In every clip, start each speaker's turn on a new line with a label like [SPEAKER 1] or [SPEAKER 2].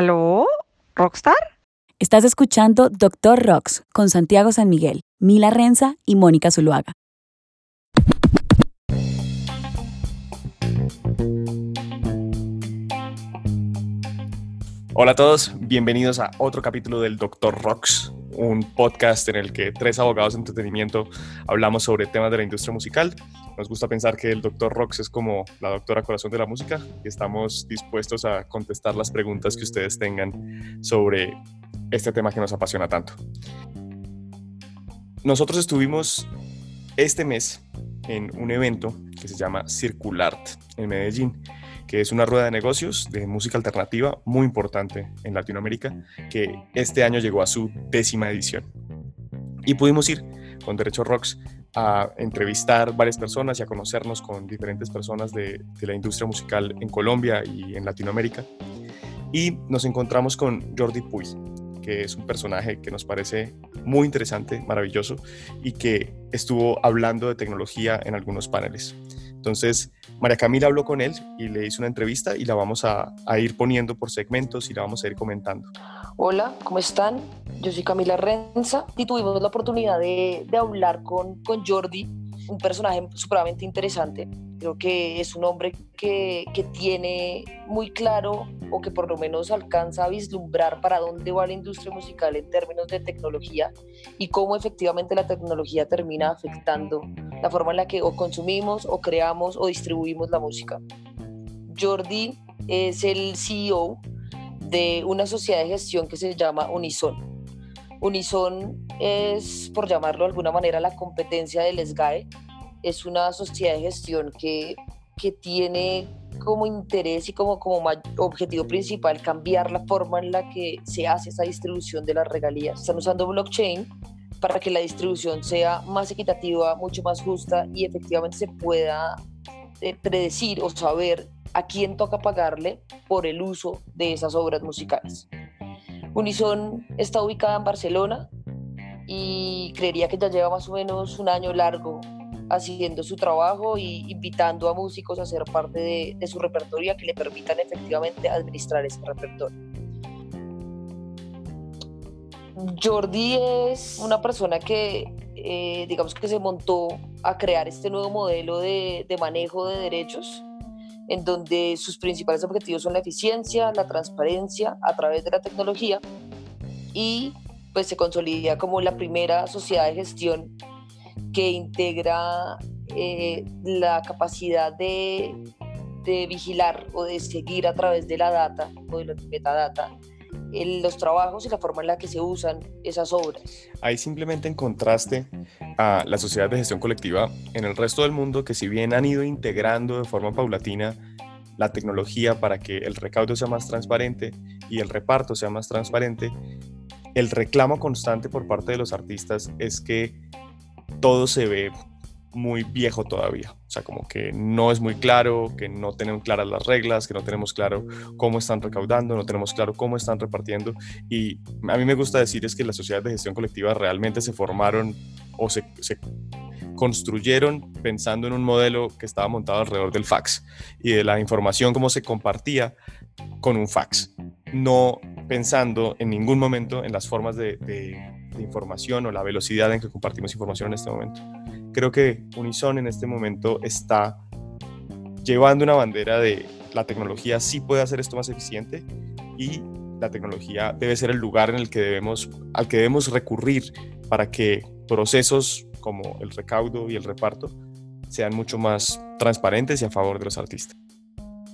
[SPEAKER 1] ¿Aló? ¿Rockstar?
[SPEAKER 2] Estás escuchando Doctor Rocks con Santiago San Miguel, Mila Renza y Mónica Zuluaga.
[SPEAKER 3] Hola a todos, bienvenidos a otro capítulo del Doctor Rocks, un podcast en el que tres abogados de entretenimiento hablamos sobre temas de la industria musical. Nos gusta pensar que el Doctor Rocks es como la doctora corazón de la música y estamos dispuestos a contestar las preguntas que ustedes tengan sobre este tema que nos apasiona tanto. Nosotros estuvimos este mes en un evento que se llama Circulart en Medellín que es una rueda de negocios de música alternativa muy importante en Latinoamérica, que este año llegó a su décima edición. Y pudimos ir con Derecho Rocks a entrevistar varias personas y a conocernos con diferentes personas de, la industria musical en Colombia y en Latinoamérica. Y nos encontramos con Jordi Puy, que es un personaje que nos parece muy interesante, maravilloso y que estuvo hablando de tecnología en algunos paneles. Entonces, María Camila habló con él y le hizo una entrevista y la vamos a, ir poniendo por segmentos y la vamos a ir comentando.
[SPEAKER 4] Hola, ¿cómo están? Yo soy Camila Renza y tuvimos la oportunidad de, de hablar con, con Jordi, un personaje supremamente interesante Creo que es un hombre que, que, tiene muy claro o que por lo menos alcanza a vislumbrar para dónde va la industria musical en términos de tecnología y cómo efectivamente la tecnología termina afectando la forma en la que o consumimos o creamos o distribuimos la música. Jordi es el CEO de una sociedad de gestión que se llama Unison. Unison es, por llamarlo de alguna manera, la competencia del SGAE, es una sociedad de gestión que, que tiene como interés y como, como objetivo principal cambiar la forma en la que se hace esa distribución de las regalías. Están usando blockchain para que la distribución sea más equitativa, mucho más justa y efectivamente se pueda eh, predecir o saber a quién toca pagarle por el uso de esas obras musicales. Unison está ubicada en Barcelona y creería que ya lleva más o menos un año largo haciendo su trabajo y invitando a músicos a ser parte de, su repertorio que le permitan efectivamente administrar ese repertorio. Jordi es una persona que, eh, digamos que se montó a crear este nuevo modelo de, de manejo de derechos, en donde sus principales objetivos son la eficiencia, la transparencia a través de la tecnología y pues se consolida como la primera sociedad de gestión que integra eh, la capacidad de, de, vigilar o de seguir a través de la data o de la metadata los trabajos y la forma en la que se usan esas obras.
[SPEAKER 3] Ahí simplemente encontraste a la sociedad de gestión colectiva en el resto del mundo que si bien han ido integrando de forma paulatina la tecnología para que el recaudo sea más transparente y el reparto sea más transparente, el reclamo constante por parte de los artistas es que todo se ve muy viejo todavía. O sea, como que no es muy claro, que no tenemos claras las reglas, que no tenemos claro cómo están recaudando, no tenemos claro cómo están repartiendo. Y a mí me gusta decir es que las sociedades de gestión colectiva realmente se formaron o se, construyeron pensando en un modelo que estaba montado alrededor del fax y de la información cómo se compartía con un fax, no pensando en ningún momento en las formas de información o la velocidad en que compartimos información en este momento. Creo que Unison en este momento está llevando una bandera de la tecnología sí puede hacer esto más eficiente y la tecnología debe ser el lugar en el que debemos, al que debemos recurrir para que procesos como el recaudo y el reparto sean mucho más transparentes y a favor de los artistas.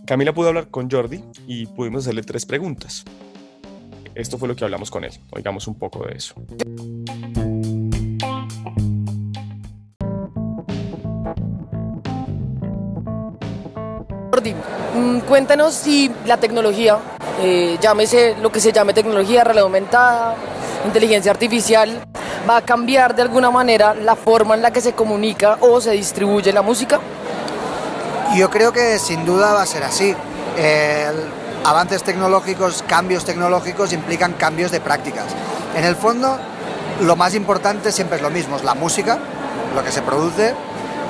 [SPEAKER 3] Camila pudo hablar con Jordi y pudimos hacerle tres preguntas. Esto fue lo que hablamos con él. Oigamos un poco de eso.
[SPEAKER 4] Jordi, mm, cuéntanos si la tecnología, eh, llámese lo que se llame tecnología, realidad aumentada, inteligencia artificial, va a cambiar de alguna manera la forma en la que se comunica o se distribuye la música.
[SPEAKER 5] Yo creo que sin duda va a ser así. Avances tecnológicos, cambios tecnológicos implican cambios de prácticas. En el fondo, lo más importante siempre es lo mismo, la música, lo que se produce,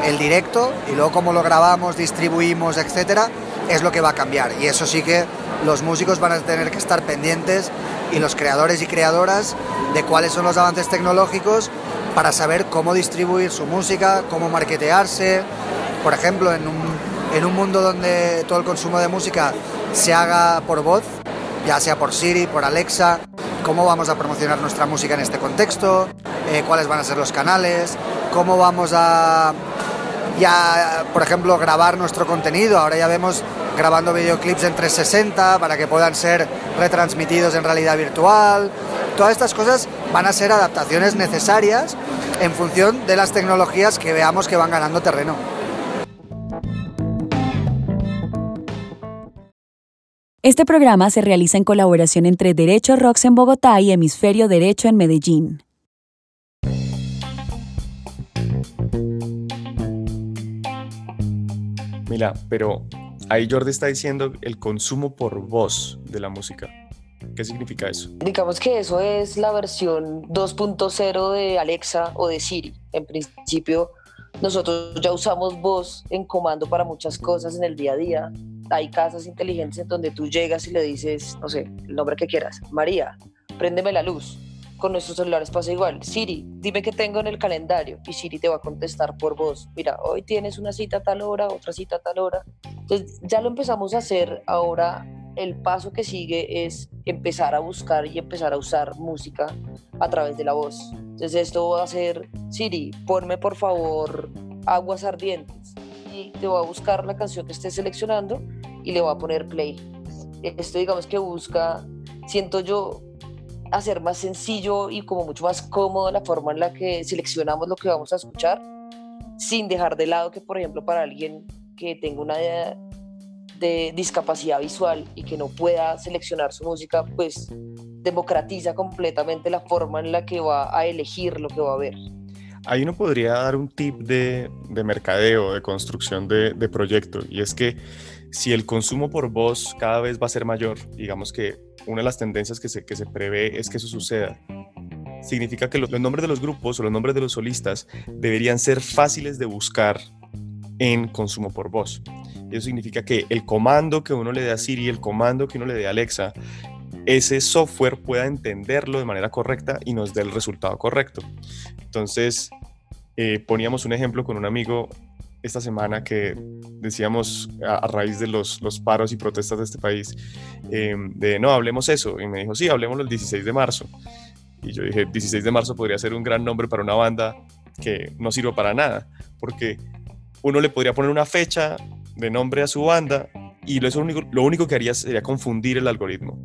[SPEAKER 5] el directo y luego cómo lo grabamos, distribuimos, etcétera. es lo que va a cambiar. Y eso sí que los músicos van a tener que estar pendientes y los creadores y creadoras de cuáles son los avances tecnológicos para saber cómo distribuir su música, cómo marketearse. Por ejemplo, en un, en un mundo donde todo el consumo de música se haga por voz, ya sea por Siri, por Alexa, cómo vamos a promocionar nuestra música en este contexto, eh, cuáles van a ser los canales, cómo vamos a ya, por ejemplo, grabar nuestro contenido. Ahora ya vemos grabando videoclips en 360 para que puedan ser retransmitidos en realidad virtual. Todas estas cosas van a ser adaptaciones necesarias en función de las tecnologías que veamos que van ganando terreno.
[SPEAKER 2] Este programa se realiza en colaboración entre Derecho Rocks en Bogotá y Hemisferio Derecho en Medellín.
[SPEAKER 3] Mira, pero ahí Jordi está diciendo el consumo por voz de la música. ¿Qué significa eso?
[SPEAKER 4] Digamos que eso es la versión 2.0 de Alexa o de Siri. En principio, nosotros ya usamos voz en comando para muchas cosas en el día a día. Hay casas inteligentes en donde tú llegas y le dices, no sé, el nombre que quieras, María, préndeme la luz con nuestros celulares pasa igual. Siri, dime qué tengo en el calendario y Siri te va a contestar por voz. Mira, hoy tienes una cita a tal hora, otra cita a tal hora. Entonces ya lo empezamos a hacer. Ahora el paso que sigue es empezar a buscar y empezar a usar música a través de la voz. Entonces esto va a ser, Siri, ponme por favor aguas ardientes y te va a buscar la canción que estés seleccionando y le va a poner play. Esto digamos que busca, siento yo, hacer más sencillo y como mucho más cómodo la forma en la que seleccionamos lo que vamos a escuchar, sin dejar de lado que, por ejemplo, para alguien que tenga una de discapacidad visual y que no pueda seleccionar su música, pues democratiza completamente la forma en la que va a elegir lo que va a ver.
[SPEAKER 3] Ahí uno podría dar un tip de, de mercadeo, de construcción de, de proyecto, y es que si el consumo por voz cada vez va a ser mayor, digamos que una de las tendencias que se, que se prevé es que eso suceda. Significa que los, nombres de los grupos o los nombres de los solistas deberían ser fáciles de buscar en consumo por voz. Eso significa que el comando que uno le dé a Siri, el comando que uno le dé a Alexa, ese software pueda entenderlo de manera correcta y nos dé el resultado correcto. Entonces, eh, poníamos un ejemplo con un amigo esta semana que decíamos a, raíz de los, los, paros y protestas de este país, em, de no, hablemos eso. Y me dijo, sí, hablemos el 16 de marzo. Y yo dije, 16 de marzo podría ser un gran nombre para una banda que no sirva para nada, porque uno le podría poner una fecha de nombre a su banda y lo, único, lo único que haría sería confundir el algoritmo.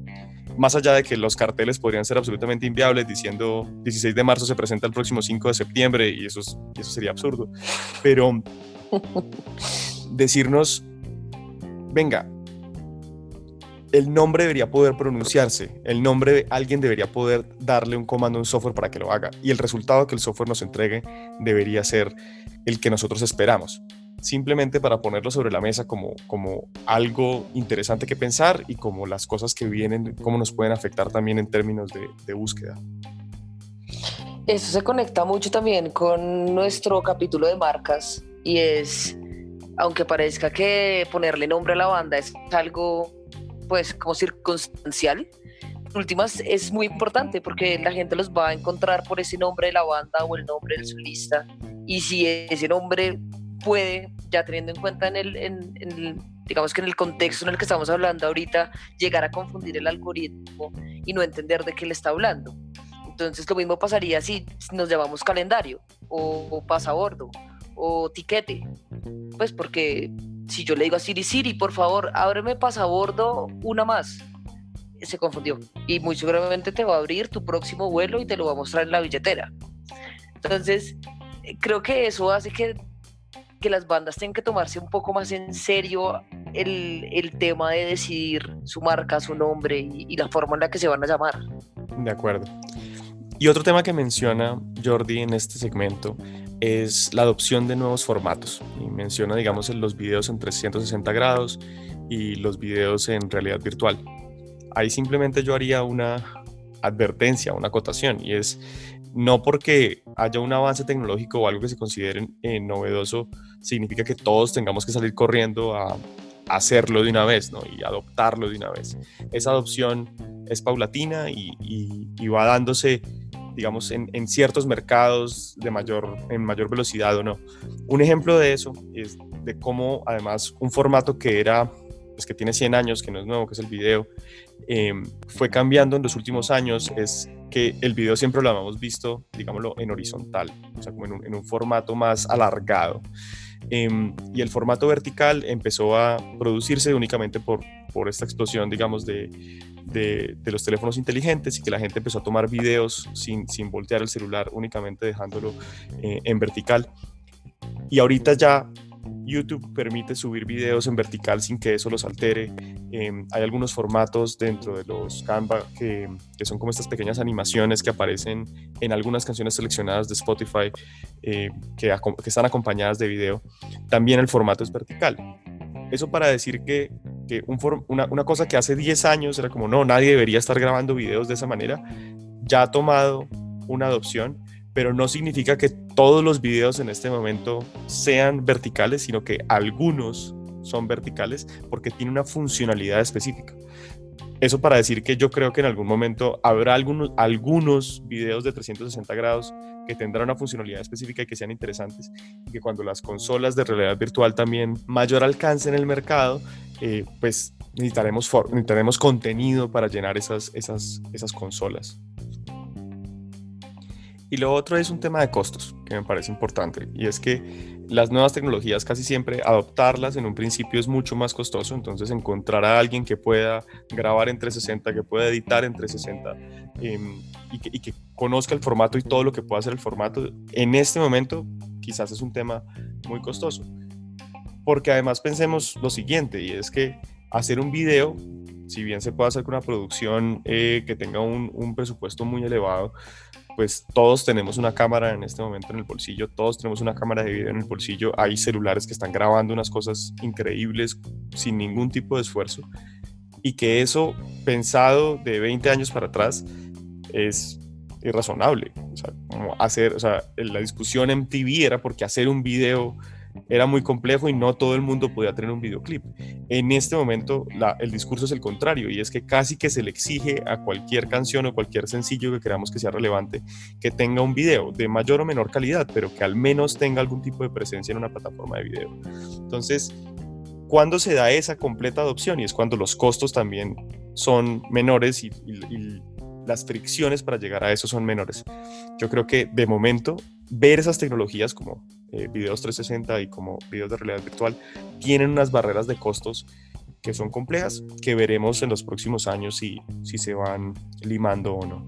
[SPEAKER 3] Más allá de que los carteles podrían ser absolutamente inviables diciendo 16 de marzo se presenta el próximo 5 de septiembre y eso, eso sería absurdo. Pero decirnos, venga, el nombre debería poder pronunciarse, el nombre de alguien debería poder darle un comando a un software para que lo haga y el resultado que el software nos entregue debería ser el que nosotros esperamos. Simplemente para ponerlo sobre la mesa como, como algo interesante que pensar y como las cosas que vienen, cómo nos pueden afectar también en términos de, de búsqueda.
[SPEAKER 4] Eso se conecta mucho también con nuestro capítulo de marcas y es, aunque parezca que ponerle nombre a la banda es algo pues como circunstancial, últimas es muy importante porque la gente los va a encontrar por ese nombre de la banda o el nombre del solista y si ese nombre puede, ya teniendo en cuenta en el, digamos que en el contexto en el que estamos hablando ahorita, llegar a confundir el algoritmo y no entender de qué le está hablando. Entonces lo mismo pasaría si nos llamamos calendario o, o pasabordo o tiquete. Pues porque si yo le digo a Siri, Siri, por favor, ábreme pasabordo una más, se confundió. Y muy seguramente te va a abrir tu próximo vuelo y te lo va a mostrar en la billetera. Entonces, creo que eso hace que, que las bandas tengan que tomarse un poco más en serio el, el tema de decidir su marca, su nombre y, y la forma en la que se van a llamar.
[SPEAKER 3] De acuerdo. Y otro tema que menciona Jordi en este segmento es la adopción de nuevos formatos. Y menciona, digamos, los videos en 360 grados y los videos en realidad virtual. Ahí simplemente yo haría una advertencia, una acotación, y es no porque haya un avance tecnológico o algo que se considere eh, novedoso, significa que todos tengamos que salir corriendo a, hacerlo de una vez ¿no? y adoptarlo de una vez. Esa adopción es paulatina y, y, va dándose, digamos, en, ciertos mercados de mayor, en mayor velocidad o no. Un ejemplo de eso es de cómo, además, un formato que era, pues que tiene 100 años, que no es nuevo, que es el video, em, fue cambiando en los últimos años, es que el video siempre lo habíamos visto, digámoslo, en horizontal, o sea, como en un, formato más alargado. Em, y el formato vertical empezó a producirse únicamente por, por esta explosión, digamos, de, de, los teléfonos inteligentes y que la gente empezó a tomar videos sin, sin voltear el celular, únicamente dejándolo eh, en vertical. Y ahorita ya YouTube permite subir videos en vertical sin que eso los altere. Em, hay algunos formatos dentro de los Canva que, son como estas pequeñas animaciones que aparecen en algunas canciones seleccionadas de Spotify eh, que, están acompañadas de video. También el formato es vertical. Eso para decir que, que un una, una cosa que hace 10 años era como, no, nadie debería estar grabando videos de esa manera, ya ha tomado una adopción pero no significa que todos los videos en este momento sean verticales, sino que algunos son verticales porque tiene una funcionalidad específica. Eso para decir que yo creo que en algún momento habrá algunos, algunos videos de 360 grados que tendrán una funcionalidad específica y que sean interesantes y que cuando las consolas de realidad virtual también mayor alcance en el mercado, eh, pues necesitaremos, necesitaremos contenido para llenar esas, esas, esas consolas. Y lo otro es un tema de costos, que me parece importante, y es que las nuevas tecnologías casi siempre adoptarlas en un principio es mucho más costoso, entonces encontrar a alguien que pueda grabar en 360, que pueda editar en 360 em, y, que, conozca el formato y todo lo que pueda hacer el formato, en este momento quizás es un tema muy costoso. Porque además pensemos lo siguiente, y es que hacer un video si bien se puede hacer con una producción eh, que tenga un, presupuesto muy elevado, pues todos tenemos una cámara en este momento en el bolsillo, todos tenemos una cámara de video en el bolsillo, hay celulares que están grabando unas cosas increíbles sin ningún tipo de esfuerzo y que eso pensado de 20 años para atrás es irrazonable. O sea, hacer, o la discusión en TV era porque hacer un video era muy complejo y no todo el mundo podía tener un videoclip. En este momento el discurso es el contrario y es que casi que se le exige a cualquier canción o cualquier sencillo que queramos que sea relevante que tenga un video de mayor o menor calidad, pero que al menos tenga algún tipo de presencia en una plataforma de video. Entonces, ¿cuándo se da esa completa adopción? Y es cuando los costos también son menores y, y las fricciones para llegar a eso son menores. Yo creo que de momento ver esas tecnologías como eh, videos 360 y como videos de realidad virtual tienen unas barreras de costos que son complejas, que veremos en los próximos años si, si se van limando o no.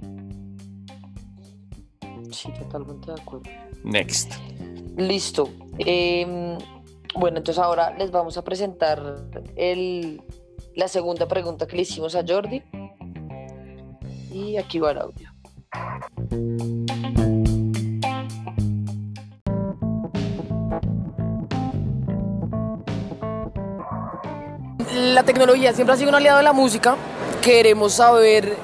[SPEAKER 4] Sí, totalmente de acuerdo.
[SPEAKER 3] Next.
[SPEAKER 4] Listo. Em, bueno, entonces ahora les vamos a presentar el, la segunda pregunta que le hicimos a Jordi. Y aquí va el audio.
[SPEAKER 1] La tecnología siempre ha sido un aliado de la música. Queremos saber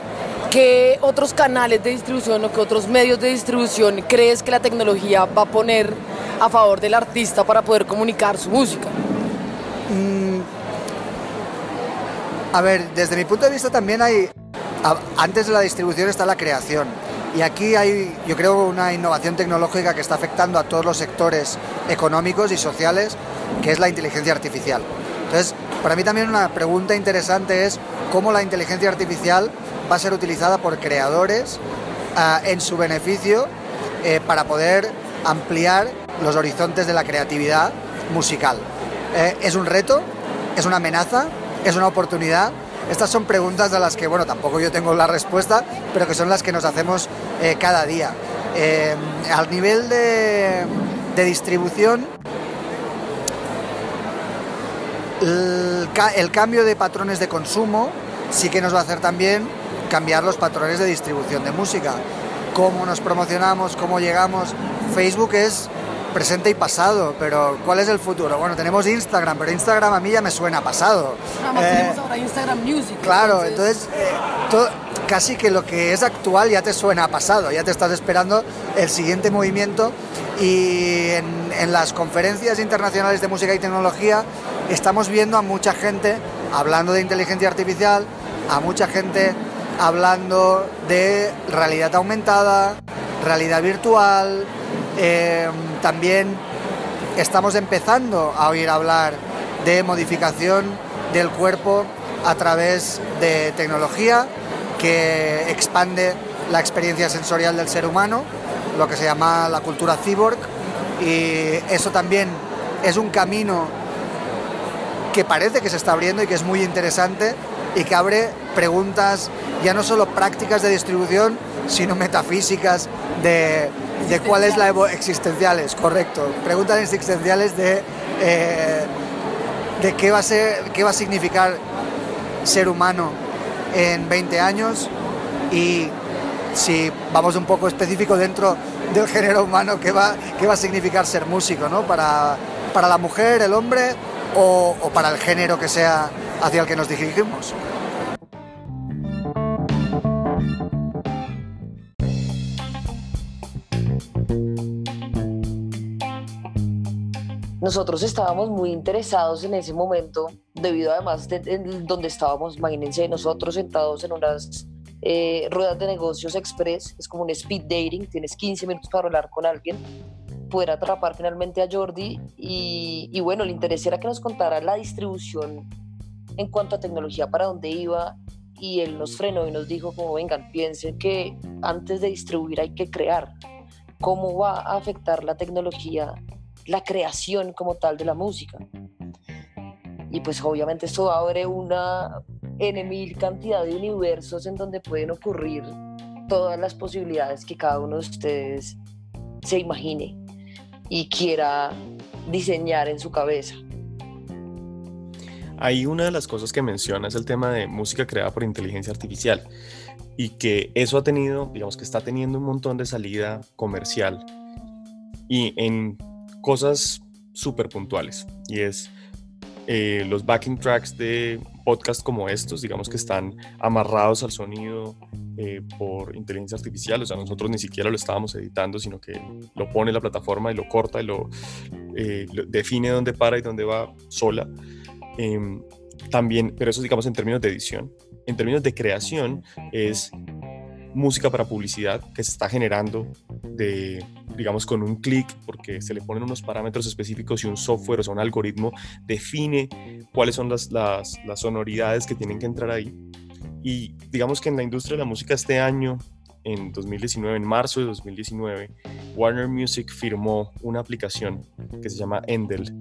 [SPEAKER 1] qué otros canales de distribución o qué otros medios de distribución crees que la tecnología va a poner a favor del artista para poder comunicar su música. Mm,
[SPEAKER 5] a ver, desde mi punto de vista también hay, antes de la distribución está la creación. Y aquí hay, yo creo, una innovación tecnológica que está afectando a todos los sectores económicos y sociales, que es la inteligencia artificial. Entonces, para mí también una pregunta interesante es cómo la inteligencia artificial va a ser utilizada por creadores ah, en su beneficio eh, para poder ampliar los horizontes de la creatividad musical. Eh, ¿Es un reto? ¿Es una amenaza? ¿Es una oportunidad? Estas son preguntas a las que, bueno, tampoco yo tengo la respuesta, pero que son las que nos hacemos eh, cada día. al nivel de, de distribución, el, cambio de patrones de consumo sí que nos va a hacer también cambiar los patrones de distribución de música. Cómo nos promocionamos, cómo llegamos. Facebook es presente y pasado, pero ¿cuál es el futuro? Bueno, tenemos Instagram, pero Instagram a mí ya me suena pasado.
[SPEAKER 1] Eh, ahora Instagram Music.
[SPEAKER 5] Claro, entonces, eh, casi que lo que es actual ya te suena a pasado, ya te estás esperando el siguiente movimiento y en, en las conferencias internacionales de música y tecnología estamos viendo a mucha gente hablando de inteligencia artificial, a mucha gente hablando de realidad aumentada, realidad virtual, em, también estamos empezando a oír hablar de modificación del cuerpo a través de tecnología que expande la experiencia sensorial del ser humano, lo que se llama la cultura cyborg, y eso también es un camino que parece que se está abriendo y que es muy interesante y que abre preguntas ya no solo prácticas de distribución, sino metafísicas de, de cuál es la existenciales, correcto, preguntas existenciales de, eh, de qué, va a ser, qué va a significar ser humano en 20 años y si vamos un poco específico dentro del género humano, qué va, qué va a significar ser músico, ¿no? Para, para la mujer, el hombre o, para el género que sea hacia el que nos dirigimos.
[SPEAKER 4] Nosotros estábamos muy interesados en ese momento, debido además de, donde estábamos, imagínense, nosotros sentados en unas eh, ruedas de negocios express, es como un speed dating, tienes 15 minutos para hablar con alguien, poder atrapar finalmente a Jordi y, y bueno, el interés era que nos contara la distribución en cuanto a tecnología, para dónde iba y él nos frenó y nos dijo como vengan, piensen que antes de distribuir hay que crear. ¿Cómo va a afectar la tecnología la creación como tal de la música? Y pues obviamente esto abre una N cantidad de universos en donde pueden ocurrir todas las posibilidades que cada uno de ustedes se imagine y quiera diseñar en su cabeza.
[SPEAKER 3] Ahí una de las cosas que menciona es el tema de música creada por inteligencia artificial y que eso ha tenido, digamos que está teniendo un montón de salida comercial y en cosas súper puntuales y es eh, los backing tracks de podcasts como estos, digamos que están amarrados al sonido eh, por inteligencia artificial, o sea, nosotros ni siquiera lo estábamos editando, sino que lo pone la plataforma y lo corta y lo, eh, lo define dónde para y dónde va sola. Em, también, pero eso digamos en términos de edición. En términos de creación es música para publicidad que se está generando de, digamos, con un clic, porque se le ponen unos parámetros específicos y un software, o sea, un algoritmo define cuáles son las, las, las sonoridades que tienen que entrar ahí. Y digamos que en la industria de la música este año, en 2019, en marzo de 2019, Warner Music firmó una aplicación que se llama Endel,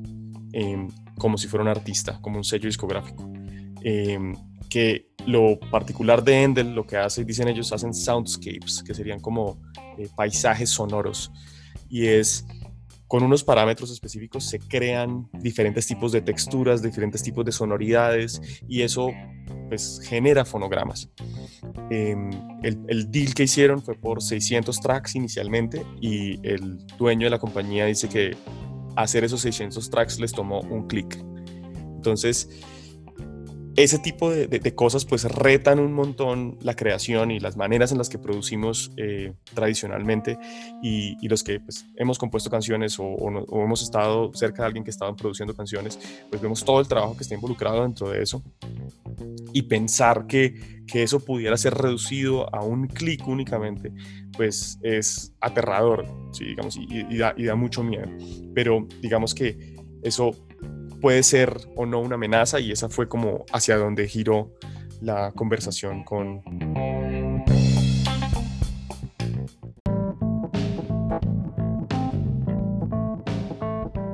[SPEAKER 3] Em, como si fuera un artista, como un sello discográfico. Em, que lo particular de Endel, lo que hace, dicen ellos, hacen soundscapes, que serían como eh, paisajes sonoros. Y es con unos parámetros específicos se crean diferentes tipos de texturas, diferentes tipos de sonoridades y eso pues genera fonogramas. Em, el, el, deal que hicieron fue por 600 tracks inicialmente y el dueño de la compañía dice que hacer esos 600 tracks les tomó un clic. Entonces, ese tipo de, cosas pues retan un montón la creación y las maneras en las que producimos eh, tradicionalmente y, los que pues, hemos compuesto canciones o, hemos estado cerca de alguien que estaba produciendo canciones, pues vemos todo el trabajo que está involucrado dentro de eso y pensar que, que eso pudiera ser reducido a un clic únicamente, pues es aterrador, ¿sí? digamos, y, da, y da mucho miedo. Pero digamos que eso puede ser o no una amenaza y esa fue como hacia donde giró la conversación con...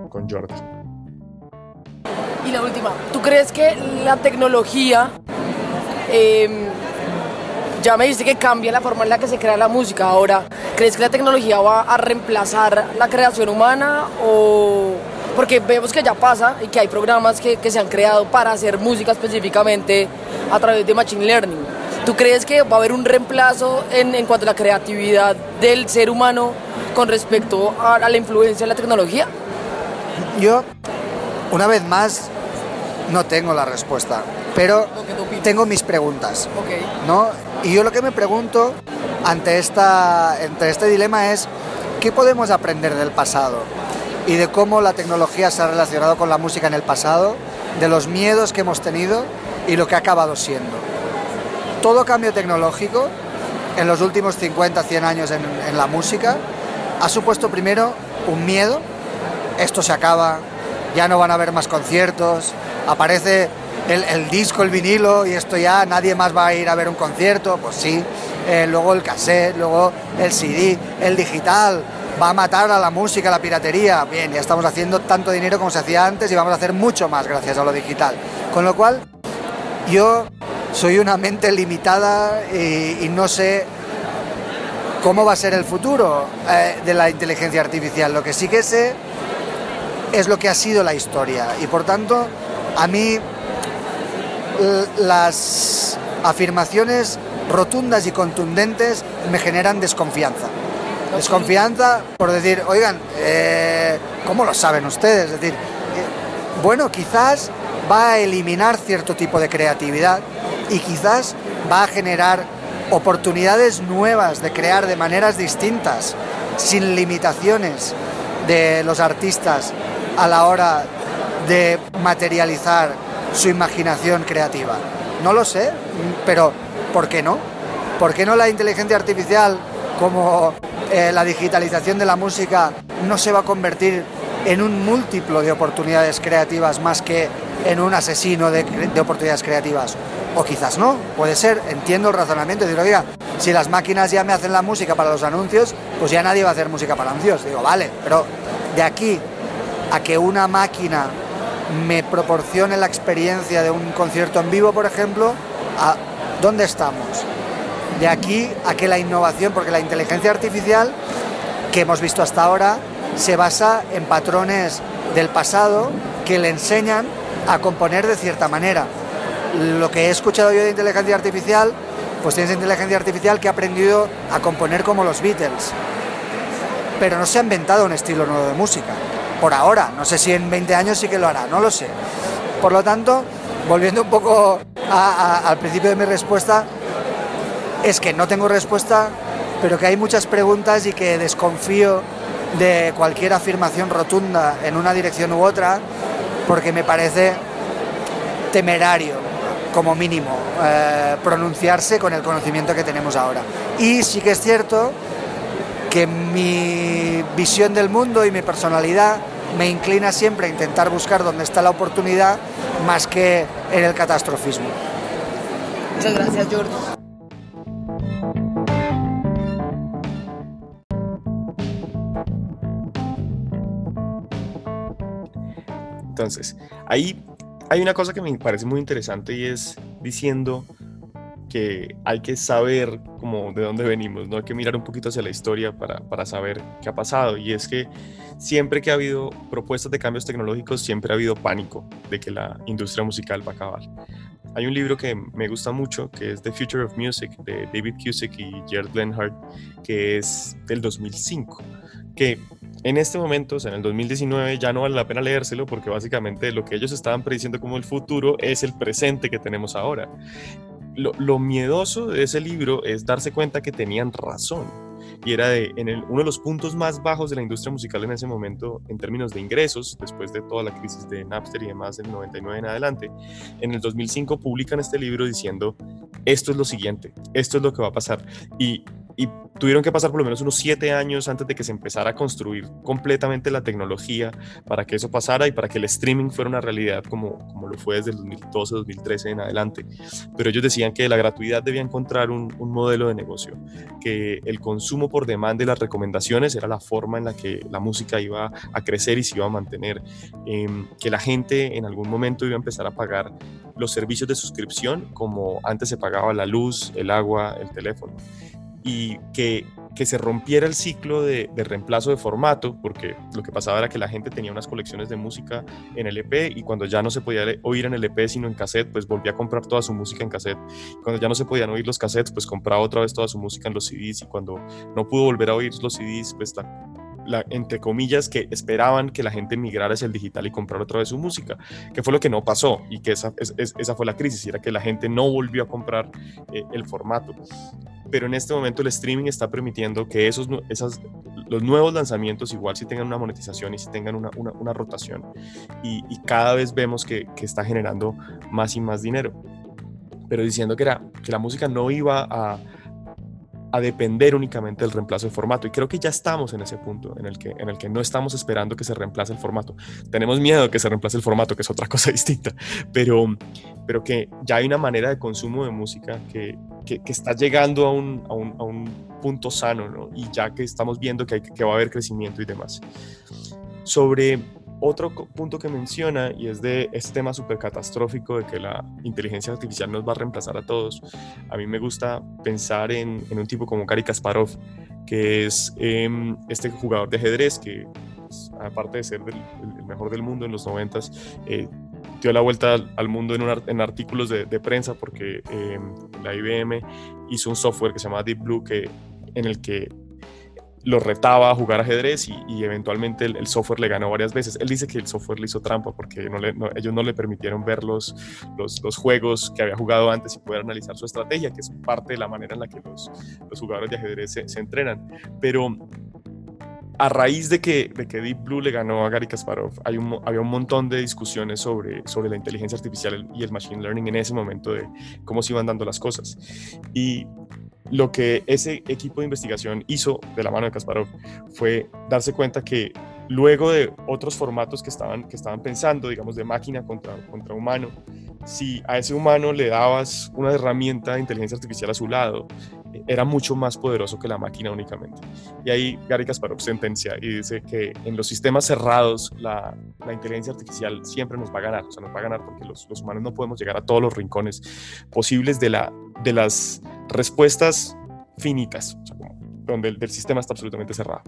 [SPEAKER 3] con Jordi.
[SPEAKER 1] Y la última, ¿tú crees que la tecnología, em, ya me dijiste que cambia la forma en la que se crea la música ahora, ¿crees que la tecnología va a reemplazar la creación humana o porque vemos que ya pasa y que hay programas que, que, se han creado para hacer música específicamente a través de Machine Learning. ¿Tú crees que va a haber un reemplazo en, en cuanto a la creatividad del ser humano con respecto a, a la influencia de la tecnología?
[SPEAKER 5] Yo, una vez más, no tengo la respuesta, pero tengo mis preguntas.
[SPEAKER 1] Okay.
[SPEAKER 5] ¿no? Y yo lo que me pregunto ante, esta, ante este dilema es, ¿qué podemos aprender del pasado? Y de cómo la tecnología se ha relacionado con la música en el pasado de los miedos que hemos tenido y lo que ha acabado siendo. Todo cambio tecnológico en los últimos 50, 100 años en, en la música ha supuesto primero un miedo, esto se acaba, ya no van a haber más conciertos, aparece el, disco, el vinilo y esto ya nadie más va a ir a ver un concierto, pues sí, eh, luego el cassette, luego el CD, el digital, va a matar a la música, a la piratería. Bien, ya estamos haciendo tanto dinero como se hacía antes y vamos a hacer mucho más gracias a lo digital. Con lo cual, yo soy una mente limitada y, no sé cómo va a ser el futuro eh, de la inteligencia artificial. Lo que sí que sé es lo que ha sido la historia y por tanto a mí las afirmaciones rotundas y contundentes me generan desconfianza. Desconfianza por decir, oigan, eh, ¿cómo lo saben ustedes? Es decir, eh, bueno, quizás va a eliminar cierto tipo de creatividad y quizás va a generar oportunidades nuevas de crear de maneras distintas, sin limitaciones de los artistas a la hora de materializar su imaginación creativa. No lo sé, pero ¿por qué no? ¿Por qué no la inteligencia artificial como eh, la digitalización de la música no se va a convertir en un múltiplo de oportunidades creativas más que en un asesino de, oportunidades creativas? O quizás no, puede ser, entiendo el razonamiento, digo, oiga, si las máquinas ya me hacen la música para los anuncios, pues ya nadie va a hacer música para anuncios. Digo, vale, pero de aquí a que una máquina me proporcione la experiencia de un concierto en vivo, por ejemplo, ¿a dónde estamos? De aquí a que la innovación, porque la inteligencia artificial que hemos visto hasta ahora se basa en patrones del pasado que le enseñan a componer de cierta manera. Lo que he escuchado yo de inteligencia artificial, pues tienes inteligencia artificial que ha aprendido a componer como los Beatles, pero no se ha inventado un estilo nuevo de música por ahora. No sé si en 20 años sí que lo hará, no lo sé. Por lo tanto, volviendo un poco al principio de mi respuesta, es que no tengo respuesta, pero que hay muchas preguntas y que desconfío de cualquier afirmación rotunda en una dirección u otra, porque me parece temerario, como mínimo, eh, pronunciarse con el conocimiento que tenemos ahora. Y sí que es cierto que mi visión del mundo y mi personalidad me inclina siempre a intentar buscar dónde está la oportunidad más que en el catastrofismo.
[SPEAKER 1] Muchas gracias, Jordi.
[SPEAKER 3] Entonces, ahí hay una cosa que me parece muy interesante y es diciendo que hay que saber como de dónde venimos, ¿no? Hay que mirar un poquito hacia la historia para, para saber qué ha pasado. Y es que siempre que ha habido propuestas de cambios tecnológicos, siempre ha habido pánico de que la industria musical va a acabar. Hay un libro que me gusta mucho, que es The Future of Music, de David Cusick y Jared Lenhart, que es del 2005, que en este momento, o sea, en el 2019, ya no vale la pena leérselo porque básicamente lo que ellos estaban prediciendo como el futuro es el presente que tenemos ahora lo, miedoso de ese libro es darse cuenta que tenían razón. Y era de, uno de los puntos más bajos de la industria musical en ese momento, en términos de ingresos, después de toda la crisis de Napster y demás del 99 en adelante. En el 2005 publican este libro diciendo, esto es lo siguiente, esto es lo que va a pasar. Y y tuvieron que pasar por lo menos unos siete años antes de que se empezara a construir completamente la tecnología para que eso pasara y para que el streaming fuera una realidad como, como lo fue desde el 2012, 2013 en adelante. Pero ellos decían que la gratuidad debía encontrar un, un modelo de negocio, que el consumo por demanda y las recomendaciones era la forma en la que la música iba a crecer y se iba a mantener, em, que la gente en algún momento iba a empezar a pagar los servicios de suscripción como antes se pagaba la luz, el agua, el teléfono y que, que se rompiera el ciclo de, reemplazo de formato, porque lo que pasaba era que la gente tenía unas colecciones de música en el EP y cuando ya no se podía oír en el EP sino en cassette, pues volvía a comprar toda su música en cassette. Cuando ya no se podían oír los cassettes, pues compraba otra vez toda su música en los CDs y cuando no pudo volver a oír los CDs, pues la, entre comillas, que esperaban que la gente migrara hacia el digital y comprara otra vez su música, que fue lo que no pasó y que esa, esa fue la crisis, era que la gente no volvió a comprar eh, el formato pero en este momento el streaming está permitiendo que esos, esas, los nuevos lanzamientos igual si tengan una monetización y si tengan una, una, rotación. Y, cada vez vemos que, que, está generando más y más dinero. Pero diciendo que, era, que la música no iba a, a depender únicamente del reemplazo de formato. Y creo que ya estamos en ese punto en el, que, en el que no estamos esperando que se reemplace el formato. Tenemos miedo que se reemplace el formato, que es otra cosa distinta, pero, pero que ya hay una manera de consumo de música que, que, está llegando a un, a un, a un punto sano, ¿no? Y ya que estamos viendo que, hay, que va a haber crecimiento y demás. Sobre otro punto que menciona, y es de este tema súper catastrófico de que la inteligencia artificial nos va a reemplazar a todos, a mí me gusta pensar en, un tipo como Gary Kasparov, que es em, este jugador de ajedrez que, pues, aparte de ser el, mejor del mundo en los noventas, eh, dio la vuelta al, mundo en, en artículos de, prensa porque em, la IBM hizo un software que se llama Deep Blue que, en el que lo retaba a jugar ajedrez y, eventualmente el, software le ganó varias veces. Él dice que el software le hizo trampa porque ellos no le permitieron ver los, los, juegos que había jugado antes y poder analizar su estrategia, que es parte de la manera en la que los, los jugadores de ajedrez se, entrenan. Pero a raíz de que, de que Deep Blue le ganó a Gary Kasparov, hay un, había un montón de discusiones sobre, sobre la inteligencia artificial y el machine learning en ese momento de cómo se iban dando las cosas. Y lo que ese equipo de investigación hizo de la mano de Kasparov fue darse cuenta que luego de otros formatos que estaban, que estaban pensando, digamos, de máquina contra, contra humano, si a ese humano le dabas una herramienta de inteligencia artificial a su lado, era mucho más poderoso que la máquina únicamente. Y ahí Gary Kasparov sentencia y dice que en los sistemas cerrados la, inteligencia artificial siempre nos va a ganar, o sea, nos va a ganar porque los, los humanos no podemos llegar a todos los rincones posibles de, la, de las respuestas finitas, donde el, sistema está absolutamente cerrado.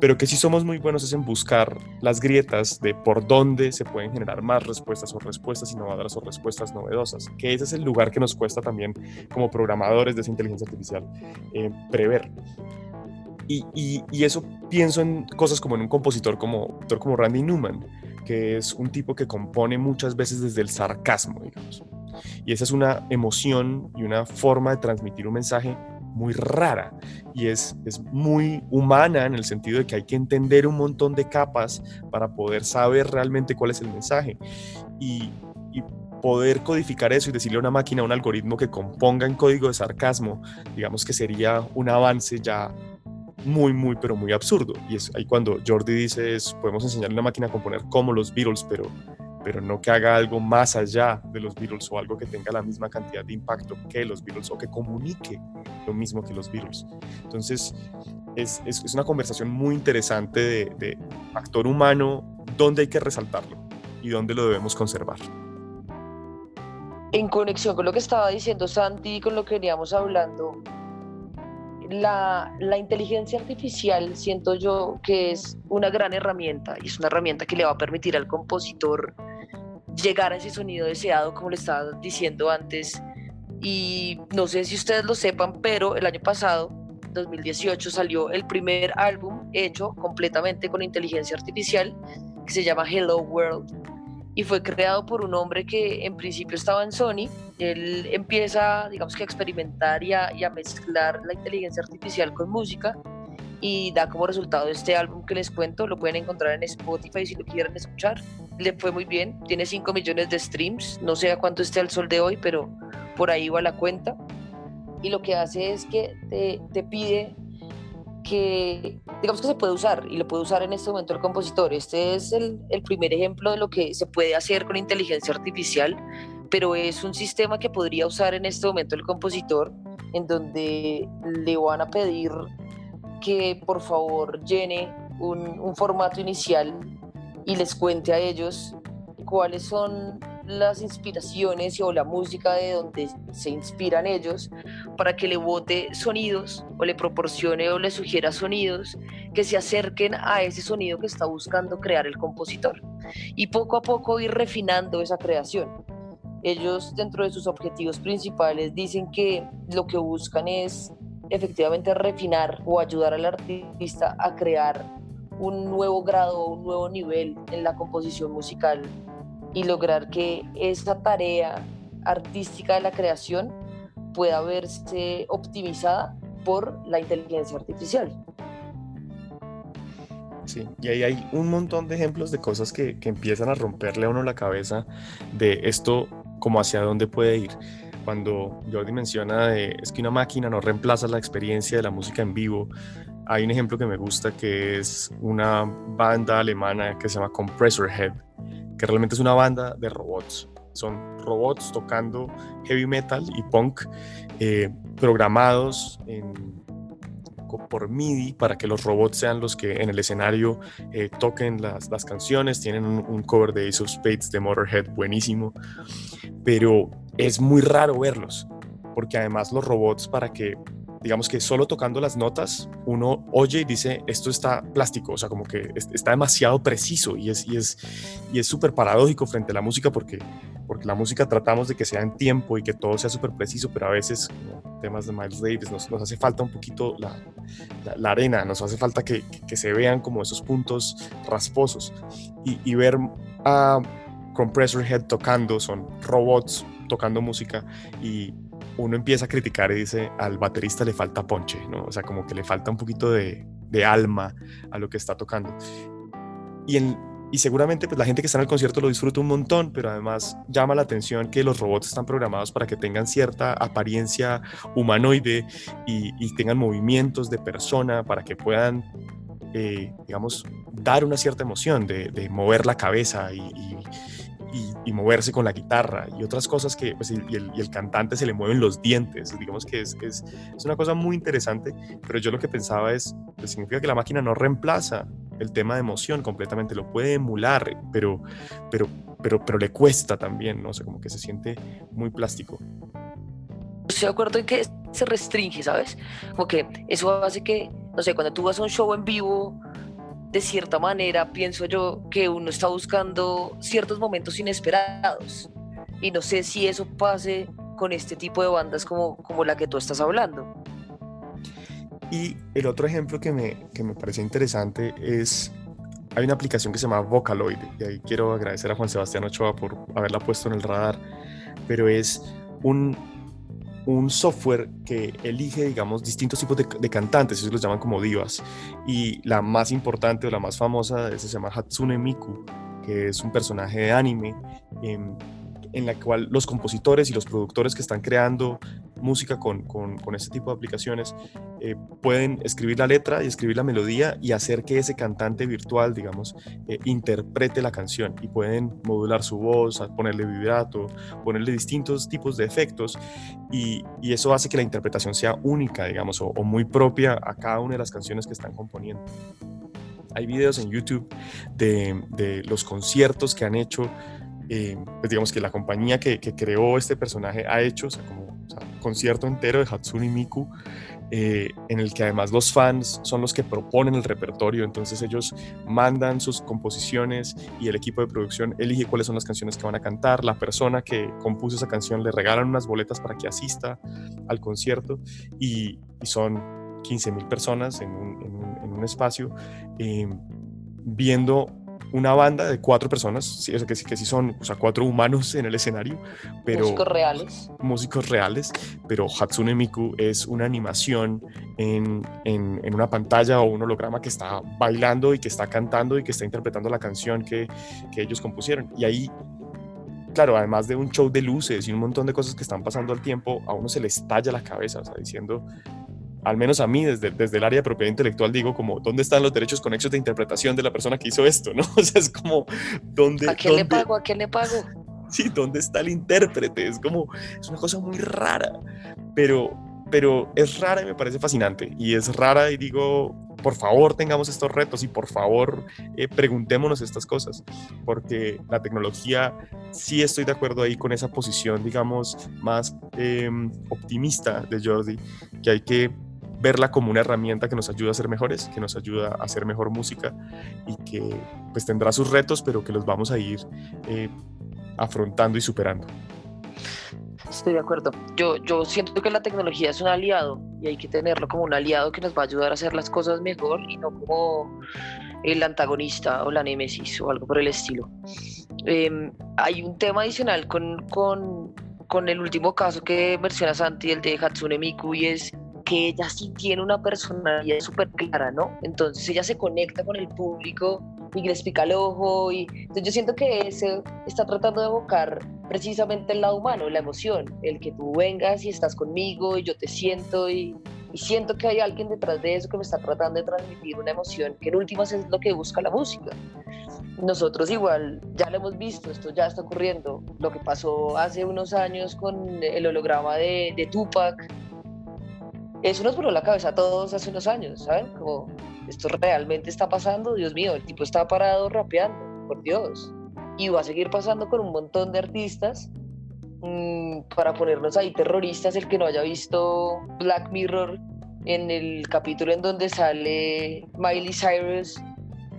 [SPEAKER 3] Pero que sí somos muy buenos es en buscar las grietas de por dónde se pueden generar más respuestas o respuestas innovadoras o respuestas novedosas, que ese es el lugar que nos cuesta también como programadores de esa inteligencia artificial eh, prever. Y, eso pienso en cosas como en un compositor como, como Randy Newman, que es un tipo que compone muchas veces desde el sarcasmo, digamos. Y esa es una emoción y una forma de transmitir un mensaje muy rara y es, es muy humana en el sentido de que hay que entender un montón de capas para poder saber realmente cuál es el mensaje y, poder codificar eso y decirle a una máquina, a un algoritmo que componga en código de sarcasmo, digamos que sería un avance ya muy, muy, pero muy absurdo. Y es ahí cuando Jordi dice, es, podemos enseñarle a una máquina a componer como los Beatles, pero pero no que haga algo más allá de los Beatles o algo que tenga la misma cantidad de impacto que los Beatles o que comunique lo mismo que los Beatles. Entonces, es, es, una conversación muy interesante de, de factor humano, dónde hay que resaltarlo y dónde lo debemos conservar.
[SPEAKER 4] En conexión con lo que estaba diciendo Santi con lo que veníamos hablando, la, la, inteligencia artificial siento yo que es una gran herramienta y es una herramienta que le va a permitir al compositor llegar a ese sonido deseado, como le estaba diciendo antes. Y no sé si ustedes lo sepan, pero el año pasado, 2018, salió el primer álbum hecho completamente con inteligencia artificial que se llama Hello World y fue creado por un hombre que en principio estaba en Sony. Él empieza, digamos que a experimentar y a, y a mezclar la inteligencia artificial con música y da como resultado este álbum que les cuento, lo pueden encontrar en Spotify si lo quieren escuchar. Le fue muy bien, tiene 5 millones de streams, no sé a cuánto esté al sol de hoy, pero por ahí va la cuenta. Y lo que hace es que te, te pide que, digamos que se puede usar y lo puede usar en este momento el compositor. Este es el, el primer ejemplo de lo que se puede hacer con inteligencia artificial, pero es un sistema que podría usar en este momento el compositor, en donde le van a pedir que por favor llene un, formato inicial y les cuente a ellos cuáles son las inspiraciones o la música de donde se inspiran ellos para que le bote sonidos o le proporcione o le sugiera sonidos que se acerquen a ese sonido que está buscando crear el compositor y poco a poco ir refinando esa creación. Ellos dentro de sus objetivos principales dicen que lo que buscan es efectivamente refinar o ayudar al artista a crear un nuevo grado, un nuevo nivel en la composición musical y lograr que esa tarea artística de la creación pueda verse optimizada por la inteligencia artificial.
[SPEAKER 3] Sí, y ahí hay un montón de ejemplos de cosas que, que empiezan a romperle a uno la cabeza de esto como hacia dónde puede ir. Cuando Jordi menciona de, es que una máquina no reemplaza la experiencia de la música en vivo, hay un ejemplo que me gusta que es una banda alemana que se llama Compressor Head, que realmente es una banda de robots. Son robots tocando heavy metal y punk eh, programados en por MIDI para que los robots sean los que en el escenario eh, toquen las, las, canciones. Tienen un, cover de Ace of Spades de Motorhead buenísimo, pero es muy raro verlos, porque además los robots para que digamos que solo tocando las notas uno oye y dice esto está plástico, o sea, como que está demasiado preciso y es y es y es súper paradójico frente a la música porque porque la música tratamos de que sea en tiempo y que todo sea súper preciso, pero a veces temas de Miles Davis nos, nos hace falta un poquito la, la, arena, nos hace falta que, que, se vean como esos puntos rasposos. Y, y ver a Compressor Head tocando, son robots tocando música y uno empieza a criticar y dice al baterista le falta ponche, ¿no? O sea, como que le falta un poquito de, alma a lo que está tocando. Y, y seguramente pues, la gente que está en el concierto lo disfruta un montón, pero además llama la atención que los robots están programados para que tengan cierta apariencia humanoide y, tengan movimientos de persona para que puedan, eh, digamos, dar una cierta emoción de, mover la cabeza y y, moverse con la guitarra y otras cosas que, pues, y, el, y, el, cantante se le mueven los dientes, digamos que es, es, es, una cosa muy interesante, pero yo lo que pensaba es, pues, significa que la máquina no reemplaza el tema de emoción completamente, lo puede emular, pero, pero, pero, pero le cuesta también, ¿no? sé, como que se siente muy plástico.
[SPEAKER 4] Estoy de acuerdo en que se restringe, ¿sabes? Como que eso hace que, no sé, cuando tú vas a un show en vivo, de cierta manera pienso yo que uno está buscando ciertos momentos inesperados y no sé si eso pase con este tipo de bandas como, como la que tú estás hablando.
[SPEAKER 3] Y el otro ejemplo que me, que me parece interesante es, hay una aplicación que se llama Vocaloid, y ahí quiero agradecer a Juan Sebastián Ochoa por haberla puesto en el radar, pero es un, un software que elige, digamos, distintos tipos de, cantantes, ellos los llaman como divas. Y la más importante o la más famosa se llama Hatsune Miku, que es un personaje de anime en, en la cual los compositores y los productores que están creando música con, con, este tipo de aplicaciones eh, pueden escribir la letra y escribir la melodía y hacer que ese cantante virtual, digamos, eh, interprete la canción y pueden modular su voz, ponerle vibrato, ponerle distintos tipos de efectos y, y eso hace que la interpretación sea única, digamos, o, o muy propia a cada una de las canciones que están componiendo. Hay videos en YouTube de, de los conciertos que han hecho eh, pues digamos que la compañía que, que, creó este personaje ha hecho, o sea, como o sea, concierto entero de Hatsune Miku, eh, en el que además los fans son los que proponen el repertorio, entonces ellos mandan sus composiciones y el equipo de producción elige cuáles son las canciones que van a cantar, la persona que compuso esa canción le regalan unas boletas para que asista al concierto y, y son 15 mil personas en un, en un, en un espacio eh, viendo una banda de cuatro personas, sí, o sea, que, que sí son o sea, cuatro humanos en el escenario, pero...
[SPEAKER 4] Músicos reales.
[SPEAKER 3] Músicos reales, pero Hatsune Miku es una animación en, en, en, una pantalla o un holograma que está bailando y que está cantando y que está interpretando la canción que, que ellos compusieron. Y ahí claro, además de un show de luces y un montón de cosas que están pasando al tiempo, a uno se le estalla la cabeza, o sea, diciendo, al menos a mí, desde, desde el área de propiedad intelectual, digo como, ¿dónde están los derechos conexos de interpretación de la persona que hizo esto? ¿no? O sea, es como, ¿dónde...
[SPEAKER 4] ¿A quién
[SPEAKER 3] dónde,
[SPEAKER 4] le pago? ¿A quién le pago?
[SPEAKER 3] Sí, ¿dónde está el intérprete? Es como, es una cosa muy rara, pero, pero es rara y me parece fascinante. Y es rara y digo, por favor tengamos estos retos y por favor eh, preguntémonos estas cosas, porque la tecnología, sí estoy de acuerdo ahí con esa posición, digamos, más eh, optimista de Jordi, que hay que verla como una herramienta que nos ayuda a ser mejores, que nos ayuda a hacer mejor música y que pues tendrá sus retos, pero que los vamos a ir eh, afrontando y superando.
[SPEAKER 4] Estoy de acuerdo. Yo, yo siento que la tecnología es un aliado y hay que tenerlo como un aliado que nos va a ayudar a hacer las cosas mejor y no como el antagonista o la némesis o algo por el estilo. Eh, hay un tema adicional con, con, con el último caso que menciona Santi, el de Hatsune Miku, y es que ella sí tiene una personalidad súper clara, ¿no? Entonces ella se conecta con el público y le explica el ojo. Y, entonces yo siento que ese está tratando de evocar precisamente el lado humano, la emoción, el que tú vengas y estás conmigo y yo te siento y, siento que hay alguien detrás de eso que me está tratando de transmitir una emoción que en últimas es lo que busca la música. Nosotros igual ya lo hemos visto, esto ya está ocurriendo. Lo que pasó hace unos años con el holograma de Tupac, eso nos voló la cabeza a todos hace unos años, ¿saben? Como esto realmente está pasando, Dios mío, el tipo está parado rapeando, por Dios. Y va a seguir pasando con un montón de artistas mmm, para ponernos ahí terroristas, el que no haya visto Black Mirror en el capítulo en donde sale Miley Cyrus,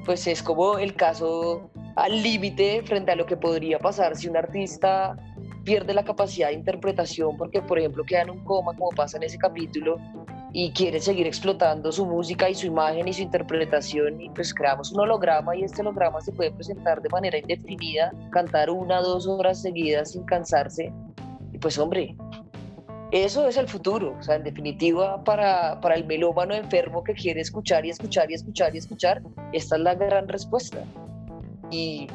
[SPEAKER 4] pues es como el caso al límite frente a lo que podría pasar si un artista pierde la capacidad de interpretación porque, por ejemplo, queda en un coma, como pasa en ese capítulo, y quiere seguir explotando su música y su imagen y su interpretación, y pues creamos un holograma y este holograma se puede presentar de manera indefinida, cantar una dos horas seguidas sin cansarse, y pues hombre, eso es el futuro, o sea, en definitiva, para, para el melómano enfermo que quiere escuchar y escuchar y escuchar y escuchar, esta es la gran respuesta. Y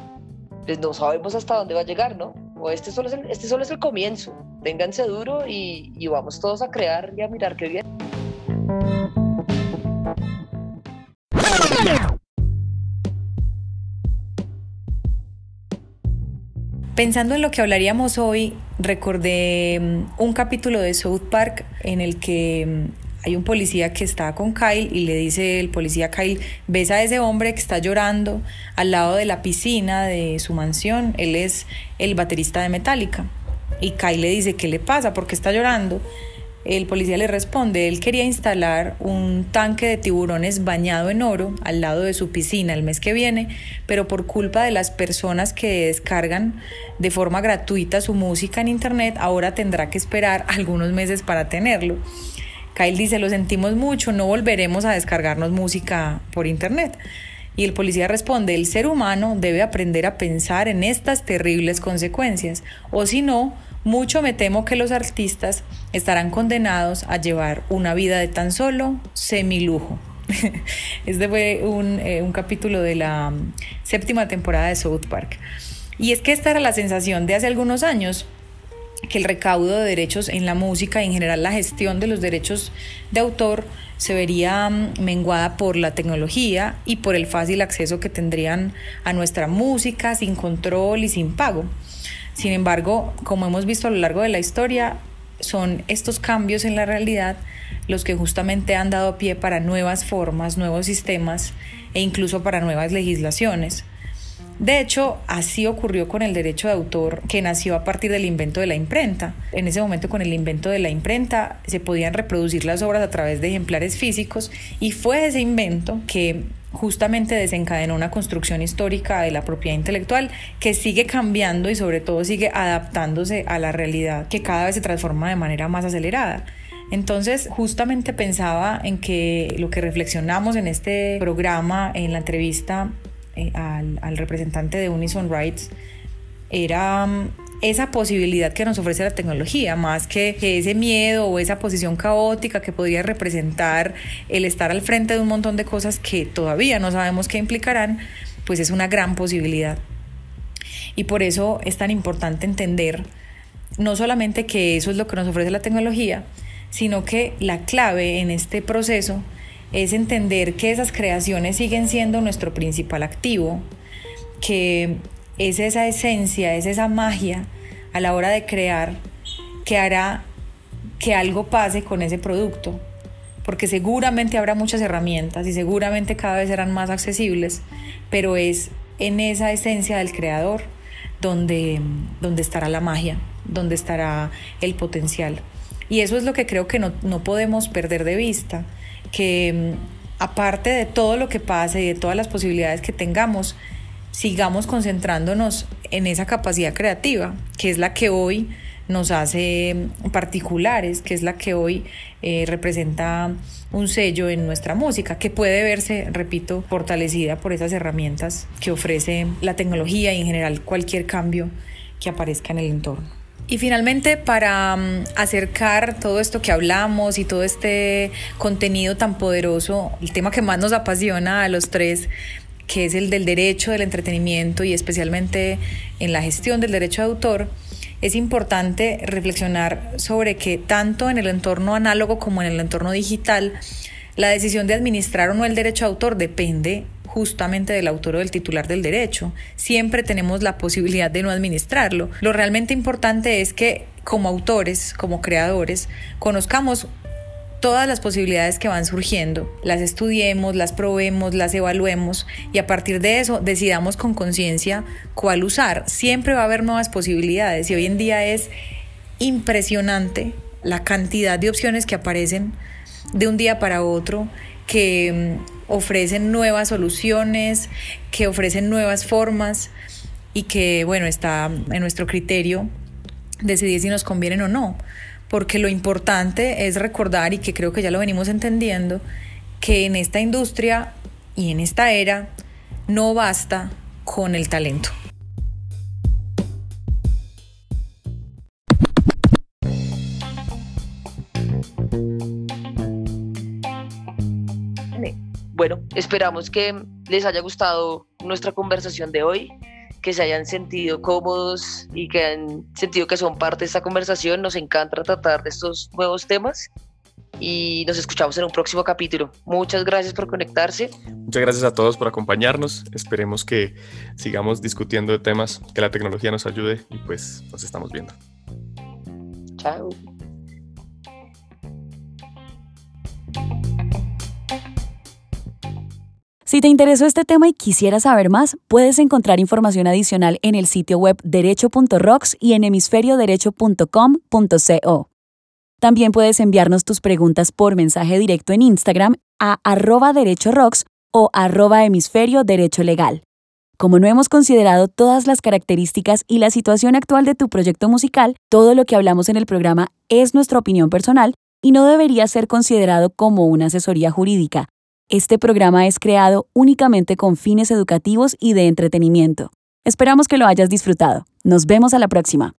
[SPEAKER 4] pues no sabemos hasta dónde va a llegar, ¿no? O este solo es el, este solo es el comienzo. Ténganse duro y, y vamos todos a crear y a mirar qué bien.
[SPEAKER 6] Pensando en lo que hablaríamos hoy, recordé mm, un capítulo de South Park en el que mm, hay un policía que está con Kyle y le dice el policía Kyle, ves a ese hombre que está llorando al lado de la piscina de su mansión, él es el baterista de Metallica. Y Kyle le dice, ¿qué le pasa? ¿Por qué está llorando? El policía le responde, él quería instalar un tanque de tiburones bañado en oro al lado de su piscina el mes que viene, pero por culpa de las personas que descargan de forma gratuita su música en internet, ahora tendrá que esperar algunos meses para tenerlo. Kyle dice, lo sentimos mucho, no volveremos a descargarnos música por internet. Y el policía responde, el ser humano debe aprender a pensar en estas terribles consecuencias, o si no, mucho me temo que los artistas estarán condenados a llevar una vida de tan solo semilujo. este fue un, eh, un capítulo de la mm, séptima temporada de South Park. Y es que esta era la sensación de hace algunos años, que el recaudo de derechos en la música y en general la gestión de los derechos de autor se vería mm, menguada por la tecnología y por el fácil acceso que tendrían a nuestra música sin control y sin pago. Sin embargo, como hemos visto a lo largo de la historia, son estos cambios en la realidad los que justamente han dado pie para nuevas formas, nuevos sistemas e incluso para nuevas legislaciones. De hecho, así ocurrió con el derecho de autor que nació a partir del invento de la imprenta. En ese momento, con el invento de la imprenta, se podían reproducir las obras a través de ejemplares físicos y fue ese invento que justamente desencadenó una construcción histórica de la propiedad intelectual que sigue cambiando y sobre todo sigue adaptándose a la realidad que cada vez se transforma de manera más acelerada. Entonces, justamente pensaba en que lo que reflexionamos en este programa, en la entrevista eh, al, al, representante de Unison Rights, era mm, esa posibilidad que nos ofrece la tecnología, más que, ese miedo o esa posición caótica que podría representar el estar al frente de un montón de cosas que todavía no sabemos qué implicarán, pues es una gran posibilidad. Y por eso es tan importante entender no solamente que eso es lo que nos ofrece la tecnología, sino que la clave en este proceso es entender que esas creaciones siguen siendo nuestro principal activo, que es esa esencia, es esa magia a la hora de crear que hará que algo pase con ese producto. Porque seguramente habrá muchas herramientas y seguramente cada vez serán más accesibles, pero es en esa esencia del creador donde, donde estará la magia, donde estará el potencial. Y eso es lo que creo que no, no podemos perder de vista, que mm, aparte de todo lo que pase y de todas las posibilidades que tengamos, sigamos concentrándonos en esa capacidad creativa, que es la que hoy nos hace particulares, que es la que hoy eh, representa un sello en nuestra música, que puede verse, repito, fortalecida por esas herramientas que ofrece la tecnología y en general cualquier cambio que aparezca en el entorno. Y finalmente, para mm, acercar todo esto que hablamos y todo este contenido tan poderoso, el tema que más nos apasiona a los tres, que es el del derecho del entretenimiento y especialmente en la gestión del derecho de autor, es importante reflexionar sobre que tanto en el entorno análogo como en el entorno digital, la decisión de administrar o no el derecho de autor depende justamente del autor o del titular del derecho. Siempre tenemos la posibilidad de no administrarlo. Lo realmente importante es que como autores, como creadores, conozcamos todas las posibilidades que van surgiendo, las estudiemos, las probemos, las evaluemos y a partir de eso decidamos con conciencia cuál usar. Siempre va a haber nuevas posibilidades y hoy en día es impresionante la cantidad de opciones que aparecen de un día para otro que mm, ofrecen nuevas soluciones, que ofrecen nuevas formas y que, bueno, está en nuestro criterio decidir si nos convienen o no porque lo importante es recordar, y que creo que ya lo venimos entendiendo, que en esta industria y en esta era no basta con el talento.
[SPEAKER 4] Bueno, esperamos que les haya gustado nuestra conversación de hoy que se hayan sentido cómodos y que han sentido que son parte de esta conversación. Nos encanta tratar de estos nuevos temas y nos escuchamos en un próximo capítulo. Muchas gracias por conectarse.
[SPEAKER 3] Muchas gracias a todos por acompañarnos. Esperemos que sigamos discutiendo de temas, que la tecnología nos ayude y pues nos estamos viendo.
[SPEAKER 4] Chao.
[SPEAKER 2] Si te interesó este tema y quisieras saber más, puedes encontrar información adicional en el sitio web derecho.rocks y en hemisferioderecho.com.co. También puedes enviarnos tus preguntas por mensaje directo en Instagram a arroba derechorocks o arroba hemisferio derecho legal. Como no hemos considerado todas las características y la situación actual de tu proyecto musical, todo lo que hablamos en el programa es nuestra opinión personal y no debería ser considerado como una asesoría jurídica este programa es creado únicamente con fines educativos y de entretenimiento. Esperamos que lo hayas disfrutado. Nos vemos a la próxima.